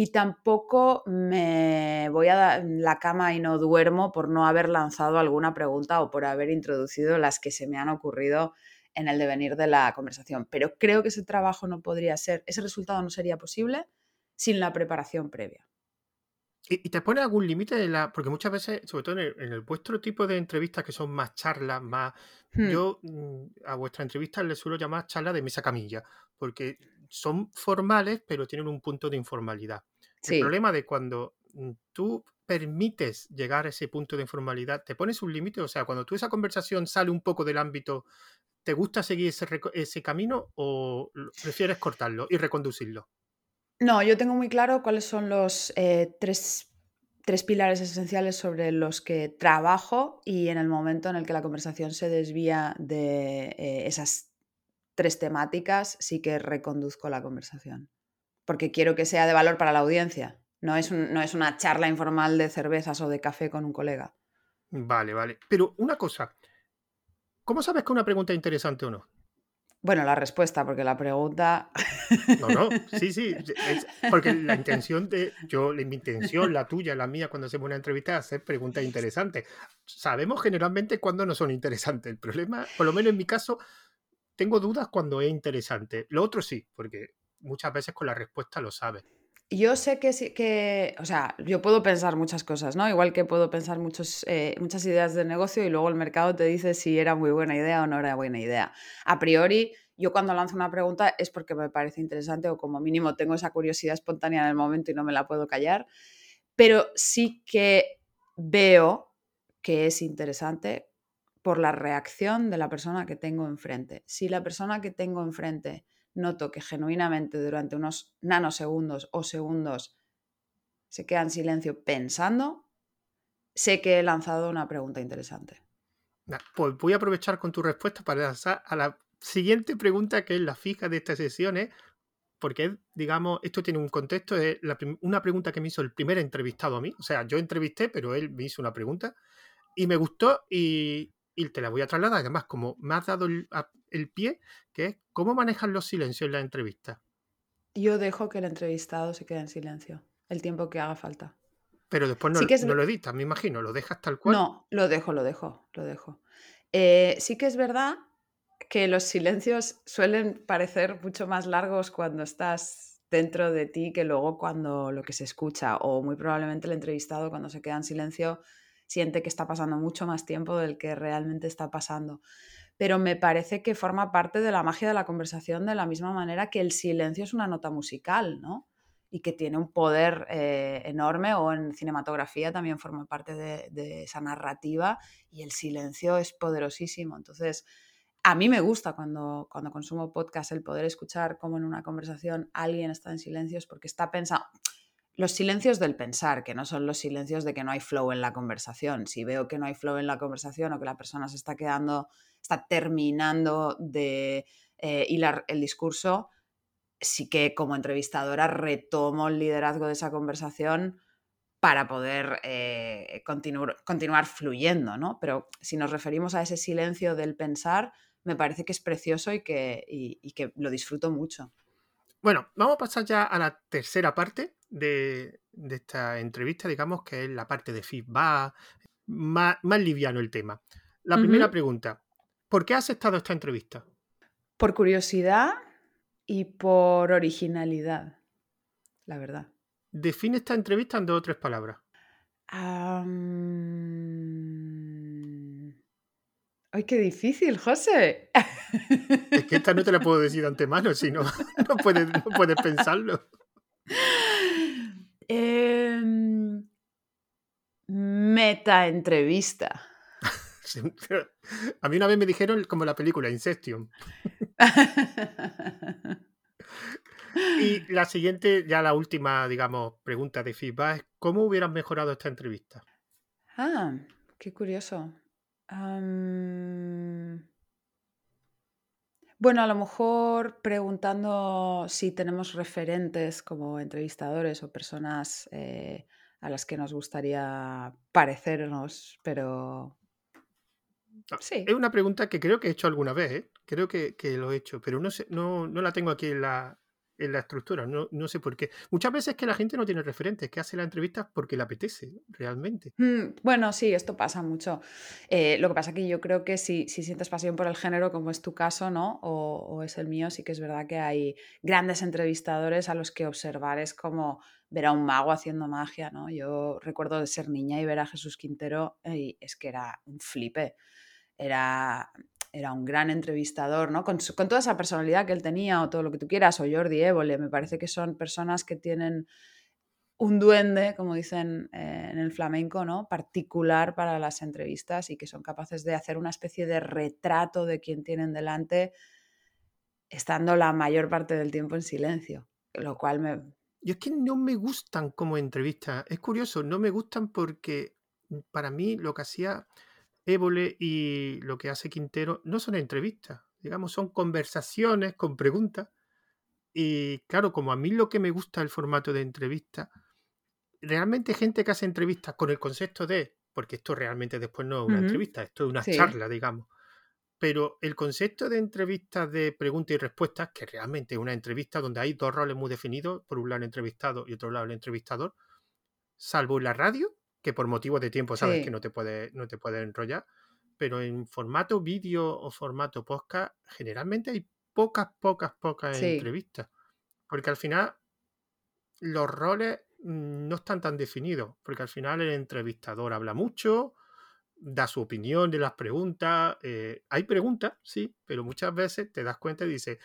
Y tampoco me voy a la cama y no duermo por no haber lanzado alguna pregunta o por haber introducido las que se me han ocurrido en el devenir de la conversación. Pero creo que ese trabajo no podría ser, ese resultado no sería posible sin la preparación previa. ¿Y, te pone algún límite de la.? Porque muchas veces, sobre todo en el, vuestro tipo de entrevistas que son más charlas, más. Hmm. Yo mm, a vuestra entrevista les suelo llamar charlas de mesa camilla, porque son formales, pero tienen un punto de informalidad. El problema de cuando mm, tú permites llegar a ese punto de informalidad, te pones un límite, o sea, cuando tú esa conversación sale un poco del ámbito ¿Te gusta seguir ese, camino o prefieres cortarlo y reconducirlo? No, yo tengo muy claro cuáles son los eh, tres, pilares esenciales sobre los que trabajo y en el momento en el que la conversación se desvía de eh, esas tres temáticas, sí que reconduzco la conversación. Porque quiero que sea de valor para la audiencia. No es, no es una charla informal de cervezas o de café con un colega. Vale, vale. Pero una cosa, ¿Cómo sabes que una pregunta es interesante o no? Bueno, la respuesta, porque la pregunta. No, no, sí, sí. *laughs* porque la intención de. Yo, mi intención, la tuya, la mía, cuando hacemos una entrevista, es hacer preguntas interesantes. Sabemos generalmente cuándo no son interesantes. El problema, por lo menos en mi caso, tengo dudas cuando es interesante. Lo otro sí, porque muchas veces con la respuesta lo sabes yo sé que, que, o sea, yo puedo pensar muchas cosas, ¿no? Igual que puedo pensar muchos, eh, muchas ideas de negocio y luego el mercado te dice si era muy buena idea o no era buena idea. A priori, yo cuando lanzo una pregunta es porque me parece interesante o como mínimo tengo esa curiosidad espontánea en el momento y no me la puedo callar, pero sí que veo que es interesante por la reacción de la persona que tengo enfrente. Si la persona que tengo enfrente noto que genuinamente durante unos nanosegundos o segundos se queda en silencio pensando, sé que he lanzado una pregunta interesante. Pues voy a aprovechar con tu respuesta para lanzar a la siguiente pregunta que es la fija de esta sesión, ¿eh? porque digamos, esto tiene un contexto, es una pregunta que me hizo el primer entrevistado a mí, o sea, yo entrevisté, pero él me hizo una pregunta, y me gustó y, te la voy a trasladar. Además, como me has dado el, pie, que es cómo manejan los silencios en la entrevista. Yo dejo que el entrevistado se quede en silencio el tiempo que haga falta. Pero después no, lo editas, me imagino, lo dejas tal cual. No, lo dejo, lo dejo, lo dejo. Eh, sí que es verdad que los silencios suelen parecer mucho más largos cuando estás dentro de ti que luego cuando lo que se escucha o muy probablemente el entrevistado cuando se queda en silencio siente que está pasando mucho más tiempo del que realmente está pasando. Pero me parece que forma parte de la magia de la conversación de la misma manera que el silencio es una nota musical, ¿no? Y que tiene un poder eh, enorme, o en cinematografía también forma parte de, esa narrativa, y el silencio es poderosísimo. Entonces, a mí me gusta cuando, cuando consumo podcast el poder escuchar cómo en una conversación alguien está en silencios porque está pensando. Los silencios del pensar, que no son los silencios de que no hay flow en la conversación. Si veo que no hay flow en la conversación o que la persona se está quedando, está terminando de eh, hilar el discurso, sí que como entrevistadora retomo el liderazgo de esa conversación para poder eh, continuar, continuar fluyendo, ¿no? Pero si nos referimos a ese silencio del pensar, me parece que es precioso y que, que lo disfruto mucho. Bueno, vamos a pasar ya a la tercera parte de, esta entrevista, digamos, que es la parte de feedback, más, más liviano el tema. La primera pregunta, ¿por qué has estado esta entrevista? Por curiosidad y por originalidad, la verdad. Define esta entrevista en dos o tres palabras. ¡Ay, qué difícil, José! Es que esta no te la puedo decir de antemano, si no, *laughs* no puedes, pensarlo. Em, meta entrevista. A mí una vez me dijeron como la película Inception. *laughs* Y la siguiente, ya la última, digamos, pregunta de feedback es ¿cómo hubieras mejorado esta entrevista? Ah, qué curioso. Bueno, a lo mejor preguntando si tenemos referentes como entrevistadores o personas eh, a las que nos gustaría parecernos, pero sí. Es una pregunta que creo que he hecho alguna vez, ¿eh? creo que, lo he hecho, pero no, sé, no, no la tengo aquí en la, en la estructura, no, no, sé por qué. Muchas veces que la gente no tiene referentes, que hace la entrevista porque le apetece, realmente. Mm, bueno, sí, esto pasa mucho. Eh, lo que pasa que yo creo que si, si, sientes pasión por el género, como es tu caso, ¿no? O, es el mío, sí que es verdad que hay grandes entrevistadores a los que observar es como ver a un mago haciendo magia, ¿no? Yo recuerdo de ser niña y ver a Jesús Quintero y es que era un flipe. Era, era un gran entrevistador, ¿no? Con, toda esa personalidad que él tenía o todo lo que tú quieras, o Jordi Évole, me parece que son personas que tienen un duende, como dicen eh, en el flamenco, ¿no? Particular para las entrevistas y que son capaces de hacer una especie de retrato de quien tienen delante, estando la mayor parte del tiempo en silencio, lo cual me... Y es que no me gustan como entrevistas. Es curioso, no me gustan porque para mí lo que hacía Évole y lo que hace Quintero no son entrevistas, digamos, son conversaciones con preguntas. Y claro, como a mí lo que me gusta el formato de entrevista, realmente gente que hace entrevistas con el concepto de, porque esto realmente después no es una entrevista, esto es una charla, digamos. Pero el concepto de entrevistas de preguntas y respuestas, que realmente es una entrevista donde hay dos roles muy definidos, por un lado el entrevistado y otro lado el entrevistador, salvo en la radio, que por motivos de tiempo sabes que no te puede, no te puede enrollar, pero en formato vídeo o formato podcast, generalmente hay pocas, pocas, pocas entrevistas. Porque al final los roles mm, no están tan definidos, porque al final el entrevistador habla mucho, da su opinión de las preguntas. Eh, hay preguntas, sí, pero muchas veces te das cuenta y dices,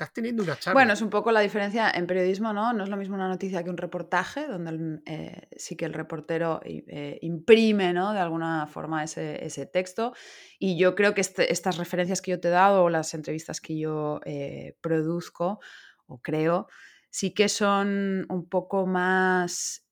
estás teniendo una charla. Bueno, es un poco la diferencia en periodismo, ¿no? No es lo mismo una noticia que un reportaje, donde eh, sí que el reportero eh, imprime, ¿no? De alguna forma ese, texto. Y yo creo que este, estas referencias que yo te he dado o las entrevistas que yo eh, produzco o creo, sí que son un poco más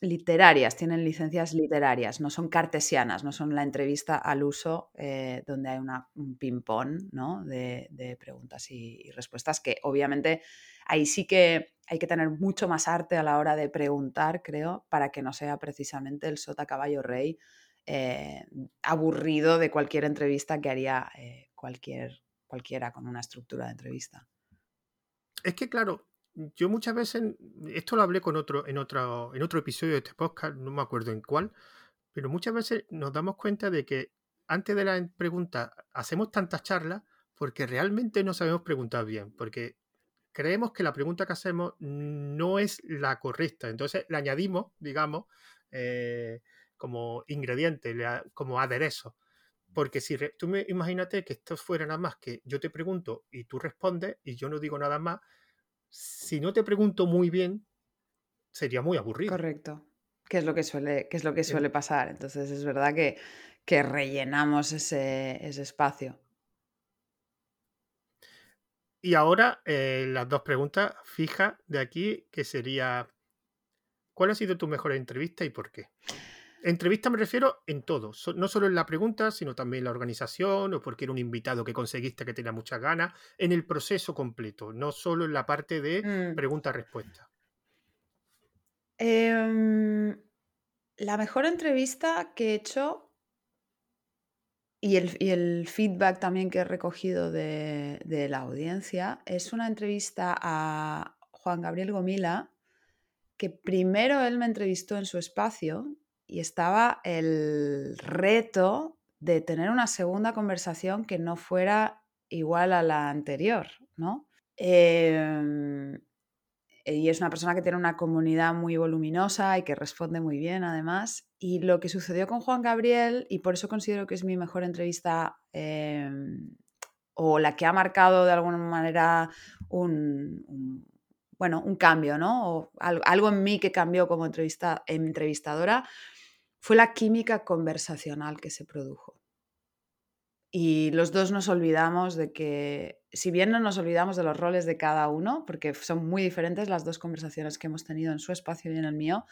literarias, tienen licencias literarias, no son cartesianas, no son la entrevista al uso eh, donde hay una, un ping-pong ¿no? de, preguntas y, respuestas, que obviamente ahí sí que hay que tener mucho más arte a la hora de preguntar, creo, para que no sea precisamente el sota caballo rey eh, aburrido de cualquier entrevista que haría eh, cualquier, cualquiera con una estructura de entrevista. Es que, claro, yo muchas veces, esto lo hablé con otro, en, otro, en otro episodio de este podcast, no me acuerdo en cuál, pero muchas veces nos damos cuenta de que antes de la pregunta hacemos tantas charlas porque realmente no sabemos preguntar bien, porque creemos que la pregunta que hacemos no es la correcta, entonces le añadimos, digamos, eh, como ingrediente, como aderezo. Porque si tú me imagínate que esto fuera nada más que yo te pregunto y tú respondes y yo no digo nada más, si no te pregunto muy bien, sería muy aburrido. Correcto. ¿Qué es lo que suele, qué es lo que suele pasar? Entonces es verdad que, que rellenamos ese, ese espacio. Y ahora eh, las dos preguntas fijas de aquí, que sería, ¿cuál ha sido tu mejor entrevista y por qué? Entrevista me refiero en todo, no solo en la pregunta, sino también en la organización o porque era un invitado que conseguiste que tenía muchas ganas, en el proceso completo, no solo en la parte de mm. pregunta-respuesta. Em, la mejor entrevista que he hecho y el, feedback también que he recogido de, de, la audiencia es una entrevista a Juan Gabriel Gomila, que primero él me entrevistó en su espacio y estaba el reto de tener una segunda conversación que no fuera igual a la anterior, ¿no? Em, y es una persona que tiene una comunidad muy voluminosa y que responde muy bien además. Y lo que sucedió con Juan Gabriel, y por eso considero que es mi mejor entrevista em, o la que ha marcado de alguna manera un, bueno, un cambio, ¿no? O algo en mí que cambió como entrevista, entrevistadora, fue la química conversacional que se produjo. Y los dos nos olvidamos de que, si bien no nos olvidamos de los roles de cada uno, porque son muy diferentes las dos conversaciones que hemos tenido en su espacio y en el mío,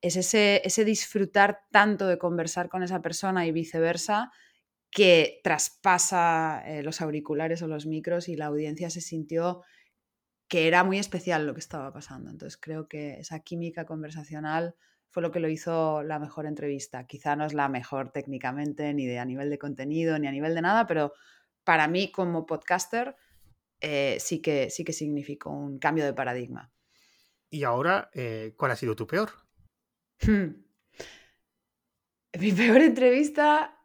es ese, ese disfrutar tanto de conversar con esa persona y viceversa que traspasa eh, los auriculares o los micros y la audiencia se sintió que era muy especial lo que estaba pasando. Entonces creo que esa química conversacional fue lo que lo hizo la mejor entrevista. Quizá no es la mejor técnicamente, ni de a nivel de contenido, ni a nivel de nada, pero para mí como podcaster eh, sí, que, sí que significó un cambio de paradigma. Y ahora, eh, ¿cuál ha sido tu peor? Hmm. Mi peor entrevista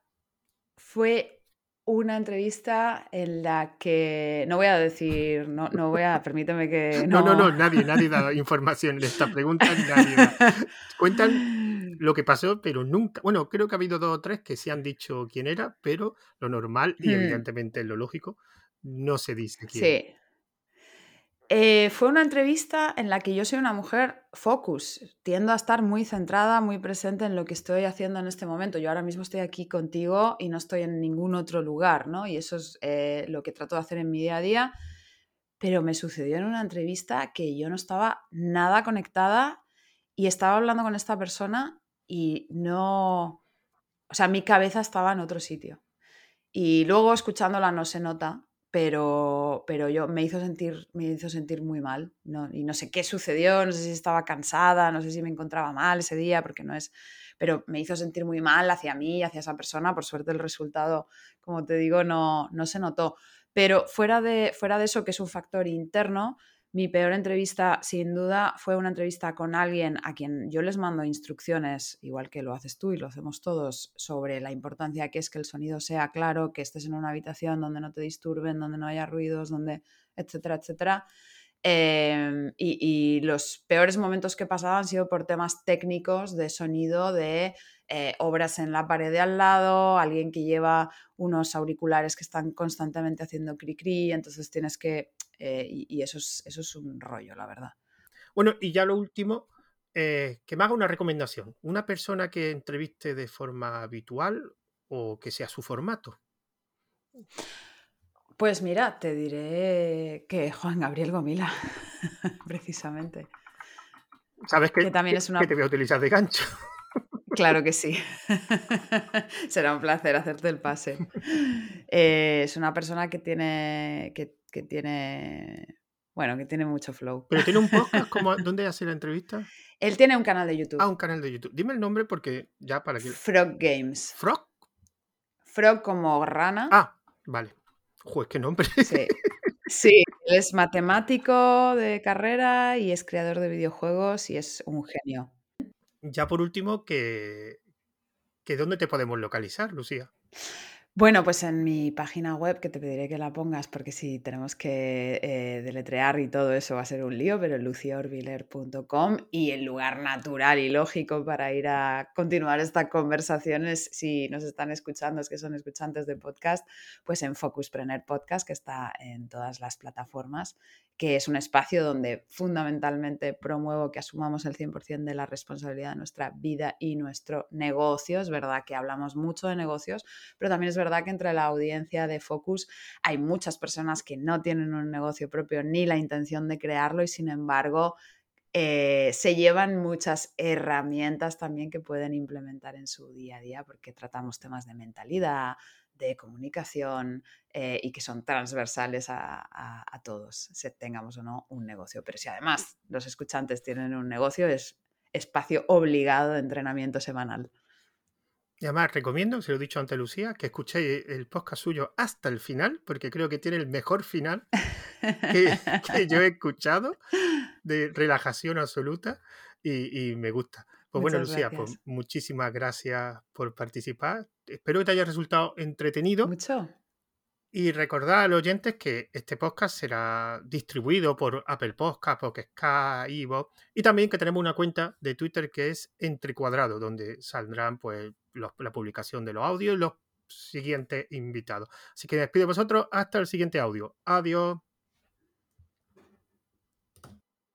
fue una entrevista en la que no voy a decir, no, no voy a, permíteme que... *laughs* No, no, no, nadie, nadie da información en esta pregunta, nadie *laughs* Cuentan lo que pasó, pero nunca, bueno, creo que ha habido dos o tres que sí han dicho quién era, pero lo normal y hmm. evidentemente lo lógico, no se dice quién. Sí, eh, fue una entrevista en la que yo soy una mujer focus, tiendo a estar muy centrada, muy presente en lo que estoy haciendo en este momento. Yo ahora mismo estoy aquí contigo y no estoy en ningún otro lugar, ¿no? Y eso es eh, lo que trato de hacer en mi día a día. Pero me sucedió en una entrevista que yo no estaba nada conectada y estaba hablando con esta persona y no... O sea, mi cabeza estaba en otro sitio. Y luego escuchándola no se nota, pero, pero yo me hizo sentir, me hizo sentir muy mal. ¿no? Y no sé qué sucedió, no sé si estaba cansada, no sé si me encontraba mal ese día, porque no es. Pero me hizo sentir muy mal hacia mí, hacia esa persona. Por suerte el resultado, como te digo, no, no se notó. Pero fuera de, fuera de eso, que es un factor interno, mi peor entrevista, sin duda, fue una entrevista con alguien a quien yo les mando instrucciones, igual que lo haces tú y lo hacemos todos, sobre la importancia que es que el sonido sea claro, que estés en una habitación donde no te disturben, donde no haya ruidos, donde, etcétera, etcétera. Em, y, los peores momentos que he pasado han sido por temas técnicos de sonido, de eh, obras en la pared de al lado, alguien que lleva unos auriculares que están constantemente haciendo cri-cri, entonces tienes que eh, y, eso, es, eso es un rollo, la verdad. Bueno, y ya lo último, eh, que me haga una recomendación. Una persona que entreviste de forma habitual o que sea su formato. Pues mira, te diré que Juan Gabriel Gomila, *laughs* precisamente. ¿Sabes que, también es una... que te voy a utilizar de gancho? Claro que sí. *laughs* Será un placer hacerte el pase. Eh, es una persona que tiene, que, tiene Bueno, que tiene mucho flow. Pero tiene un podcast, como, *laughs* ¿dónde hace la entrevista? Él tiene un canal de YouTube. Ah, un canal de YouTube. Dime el nombre porque ya para que... Frog Games. ¿Frog? Frog como rana. Ah, vale. Joder, qué nombre. Sí. Sí, él es matemático de carrera y es creador de videojuegos y es un genio. Ya por último, que, ¿dónde te podemos localizar, Lucía? Bueno, pues en mi página web, que te pediré que la pongas, porque si tenemos que eh, deletrear y todo eso va a ser un lío, pero luciaorbiler.com y el lugar natural y lógico para ir a continuar estas conversaciones, si nos están escuchando, es que son escuchantes de podcast, pues en Focuspreneur Podcast, que está en todas las plataformas, que es un espacio donde fundamentalmente promuevo que asumamos el 100% de la responsabilidad de nuestra vida y nuestro negocio. Es verdad que hablamos mucho de negocios, pero también es verdad que entre la audiencia de Focus hay muchas personas que no tienen un negocio propio ni la intención de crearlo y sin embargo eh, se llevan muchas herramientas también que pueden implementar en su día a día porque tratamos temas de mentalidad, de comunicación eh, y que son transversales a, a, todos, se tengamos o no un negocio. Pero si además los escuchantes tienen un negocio, es espacio obligado de entrenamiento semanal. Y además recomiendo, se lo he dicho ante Lucía, que escuchéis el podcast suyo hasta el final, porque creo que tiene el mejor final que, yo he *laughs* escuchado, de relajación absoluta, y, me gusta. Pues bueno, Lucía, pues muchísimas gracias por participar. Espero que te haya resultado entretenido. Mucho. Y recordad a los oyentes que este podcast será distribuido por Apple Podcast, Podcast, Ivo, y también que tenemos una cuenta de Twitter que es Entre Cuadrado, donde saldrán pues la publicación de los audios y los siguientes invitados. Así que despido de vosotros hasta el siguiente audio. Adiós.